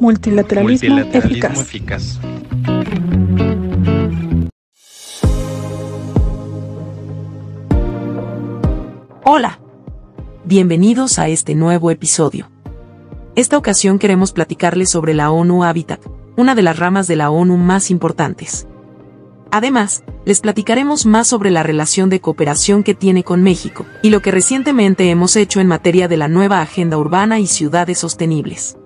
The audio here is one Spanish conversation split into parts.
Multilateralismo, Multilateralismo eficaz. eficaz. Hola. Bienvenidos a este nuevo episodio. Esta ocasión queremos platicarles sobre la ONU Habitat, una de las ramas de la ONU más importantes. Además, les platicaremos más sobre la relación de cooperación que tiene con México y lo que recientemente hemos hecho en materia de la nueva Agenda Urbana y Ciudades Sostenibles.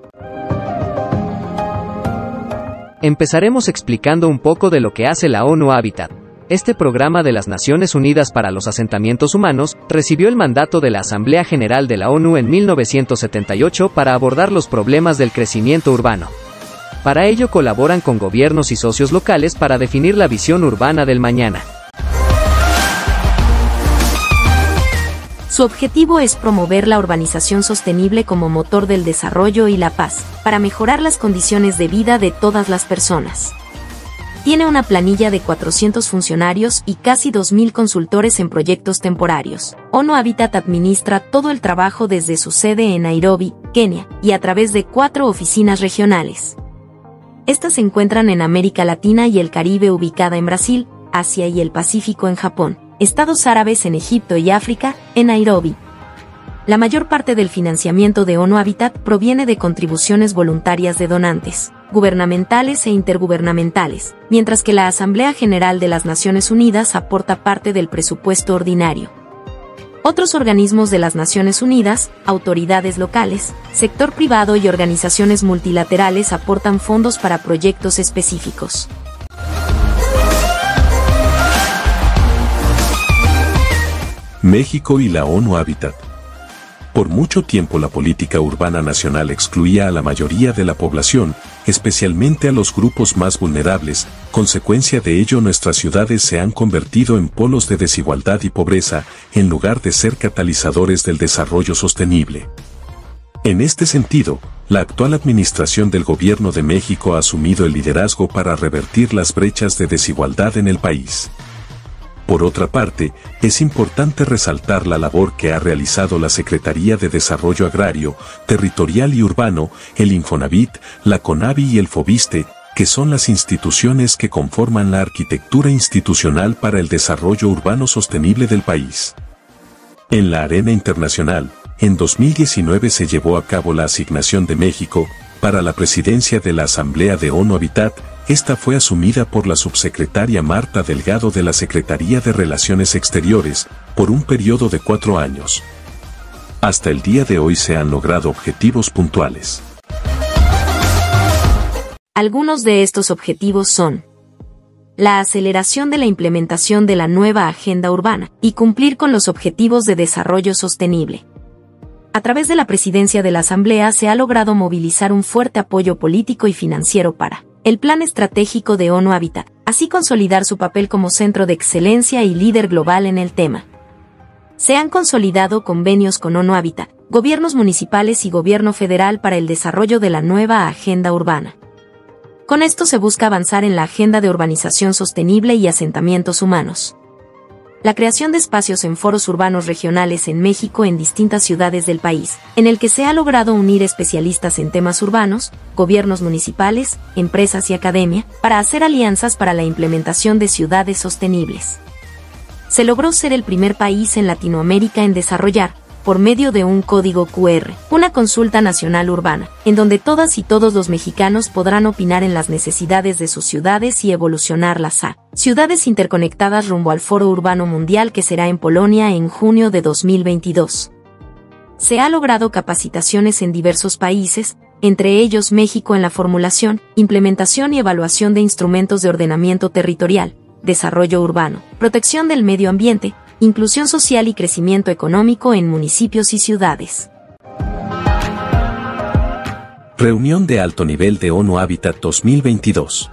Empezaremos explicando un poco de lo que hace la ONU Habitat. Este programa de las Naciones Unidas para los Asentamientos Humanos recibió el mandato de la Asamblea General de la ONU en 1978 para abordar los problemas del crecimiento urbano. Para ello colaboran con gobiernos y socios locales para definir la visión urbana del mañana. Su objetivo es promover la urbanización sostenible como motor del desarrollo y la paz, para mejorar las condiciones de vida de todas las personas. Tiene una planilla de 400 funcionarios y casi 2.000 consultores en proyectos temporarios. ONU Habitat administra todo el trabajo desde su sede en Nairobi, Kenia, y a través de cuatro oficinas regionales. Estas se encuentran en América Latina y el Caribe ubicada en Brasil, Asia y el Pacífico en Japón, Estados Árabes en Egipto y África, en Nairobi. La mayor parte del financiamiento de ONU Habitat proviene de contribuciones voluntarias de donantes, gubernamentales e intergubernamentales, mientras que la Asamblea General de las Naciones Unidas aporta parte del presupuesto ordinario. Otros organismos de las Naciones Unidas, autoridades locales, sector privado y organizaciones multilaterales aportan fondos para proyectos específicos. México y la ONU Habitat. Por mucho tiempo la política urbana nacional excluía a la mayoría de la población, especialmente a los grupos más vulnerables, consecuencia de ello nuestras ciudades se han convertido en polos de desigualdad y pobreza, en lugar de ser catalizadores del desarrollo sostenible. En este sentido, la actual administración del Gobierno de México ha asumido el liderazgo para revertir las brechas de desigualdad en el país. Por otra parte, es importante resaltar la labor que ha realizado la Secretaría de Desarrollo Agrario, Territorial y Urbano, el Infonavit, la CONAVI y el FOBISTE, que son las instituciones que conforman la arquitectura institucional para el desarrollo urbano sostenible del país. En la arena internacional, en 2019 se llevó a cabo la asignación de México para la presidencia de la Asamblea de ONU Habitat, esta fue asumida por la subsecretaria Marta Delgado de la Secretaría de Relaciones Exteriores, por un periodo de cuatro años. Hasta el día de hoy se han logrado objetivos puntuales. Algunos de estos objetivos son la aceleración de la implementación de la nueva agenda urbana y cumplir con los objetivos de desarrollo sostenible. A través de la presidencia de la Asamblea se ha logrado movilizar un fuerte apoyo político y financiero para el Plan Estratégico de ONU Habitat, así consolidar su papel como centro de excelencia y líder global en el tema. Se han consolidado convenios con ONU Habitat, gobiernos municipales y gobierno federal para el desarrollo de la nueva agenda urbana. Con esto se busca avanzar en la agenda de urbanización sostenible y asentamientos humanos la creación de espacios en foros urbanos regionales en México en distintas ciudades del país, en el que se ha logrado unir especialistas en temas urbanos, gobiernos municipales, empresas y academia, para hacer alianzas para la implementación de ciudades sostenibles. Se logró ser el primer país en Latinoamérica en desarrollar, por medio de un código QR, una consulta nacional urbana, en donde todas y todos los mexicanos podrán opinar en las necesidades de sus ciudades y evolucionarlas a ciudades interconectadas rumbo al Foro Urbano Mundial que será en Polonia en junio de 2022. Se ha logrado capacitaciones en diversos países, entre ellos México en la formulación, implementación y evaluación de instrumentos de ordenamiento territorial, desarrollo urbano, protección del medio ambiente, inclusión social y crecimiento económico en municipios y ciudades. Reunión de alto nivel de ONU Habitat 2022.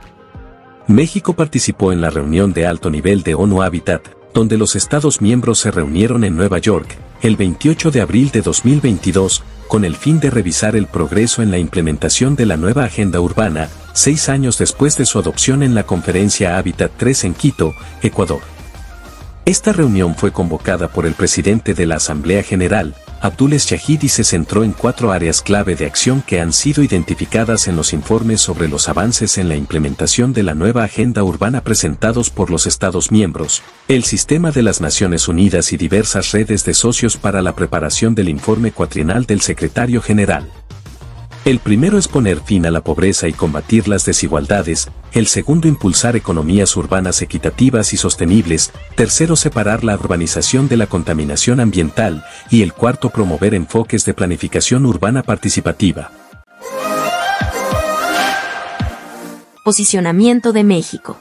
México participó en la reunión de alto nivel de ONU Habitat, donde los Estados miembros se reunieron en Nueva York, el 28 de abril de 2022, con el fin de revisar el progreso en la implementación de la nueva agenda urbana, seis años después de su adopción en la conferencia Habitat 3 en Quito, Ecuador. Esta reunión fue convocada por el presidente de la Asamblea General, Abdules Shahidi se centró en cuatro áreas clave de acción que han sido identificadas en los informes sobre los avances en la implementación de la nueva agenda urbana presentados por los Estados miembros, el sistema de las Naciones Unidas y diversas redes de socios para la preparación del informe cuatrienal del secretario general. El primero es poner fin a la pobreza y combatir las desigualdades, el segundo impulsar economías urbanas equitativas y sostenibles, tercero separar la urbanización de la contaminación ambiental y el cuarto promover enfoques de planificación urbana participativa. Posicionamiento de México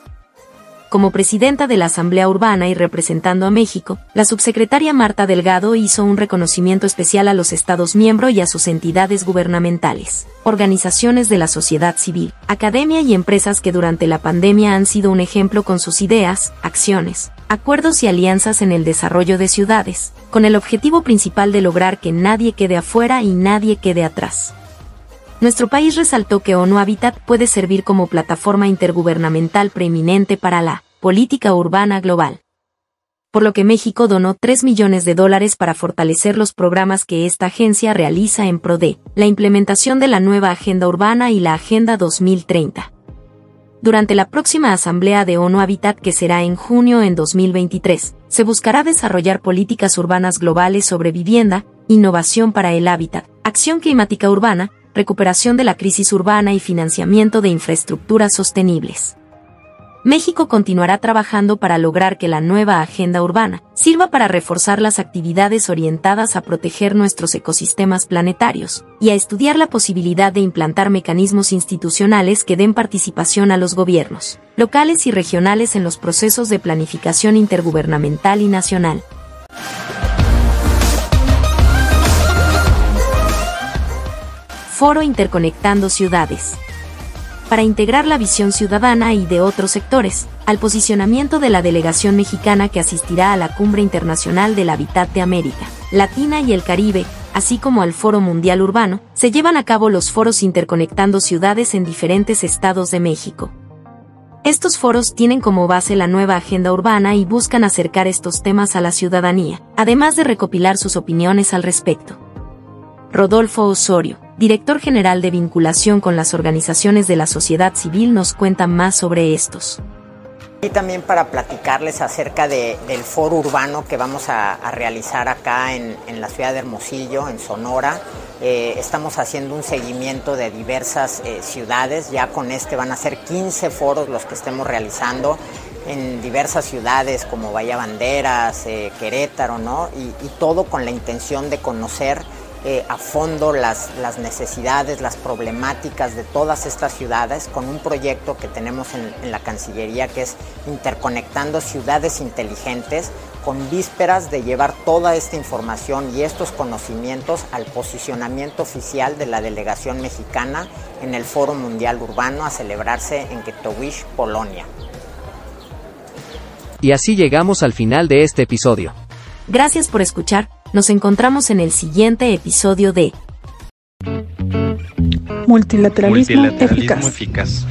como presidenta de la Asamblea Urbana y representando a México, la subsecretaria Marta Delgado hizo un reconocimiento especial a los Estados miembros y a sus entidades gubernamentales, organizaciones de la sociedad civil, academia y empresas que durante la pandemia han sido un ejemplo con sus ideas, acciones, acuerdos y alianzas en el desarrollo de ciudades, con el objetivo principal de lograr que nadie quede afuera y nadie quede atrás. Nuestro país resaltó que ONU Habitat puede servir como plataforma intergubernamental preeminente para la política urbana global. Por lo que México donó 3 millones de dólares para fortalecer los programas que esta agencia realiza en pro de la implementación de la nueva Agenda Urbana y la Agenda 2030. Durante la próxima Asamblea de ONU Habitat que será en junio en 2023, se buscará desarrollar políticas urbanas globales sobre vivienda, innovación para el hábitat, acción climática urbana, recuperación de la crisis urbana y financiamiento de infraestructuras sostenibles. México continuará trabajando para lograr que la nueva agenda urbana sirva para reforzar las actividades orientadas a proteger nuestros ecosistemas planetarios y a estudiar la posibilidad de implantar mecanismos institucionales que den participación a los gobiernos locales y regionales en los procesos de planificación intergubernamental y nacional. Foro Interconectando Ciudades. Para integrar la visión ciudadana y de otros sectores, al posicionamiento de la delegación mexicana que asistirá a la Cumbre Internacional del Hábitat de América, Latina y el Caribe, así como al Foro Mundial Urbano, se llevan a cabo los foros interconectando ciudades en diferentes estados de México. Estos foros tienen como base la nueva agenda urbana y buscan acercar estos temas a la ciudadanía, además de recopilar sus opiniones al respecto. Rodolfo Osorio, director general de vinculación con las organizaciones de la sociedad civil, nos cuenta más sobre estos. Y también para platicarles acerca del foro urbano que vamos a, realizar acá en, la ciudad de Hermosillo, en Sonora. Eh, estamos haciendo un seguimiento de diversas eh, ciudades, ya con este van a ser 15 foros los que estemos realizando en diversas ciudades como Bahía Banderas, eh, Querétaro, ¿no? Y, y todo con la intención de conocer eh, a fondo las, las, necesidades, las problemáticas de todas estas ciudades con un proyecto que tenemos en, en, la Cancillería que es interconectando ciudades inteligentes con vísperas de llevar toda esta información y estos conocimientos al posicionamiento oficial de la delegación mexicana en el Foro Mundial Urbano a celebrarse en Katowice, Polonia. Y así llegamos al final de este episodio. Gracias por escuchar nos encontramos en el siguiente episodio de Multilateralismo, eficaz.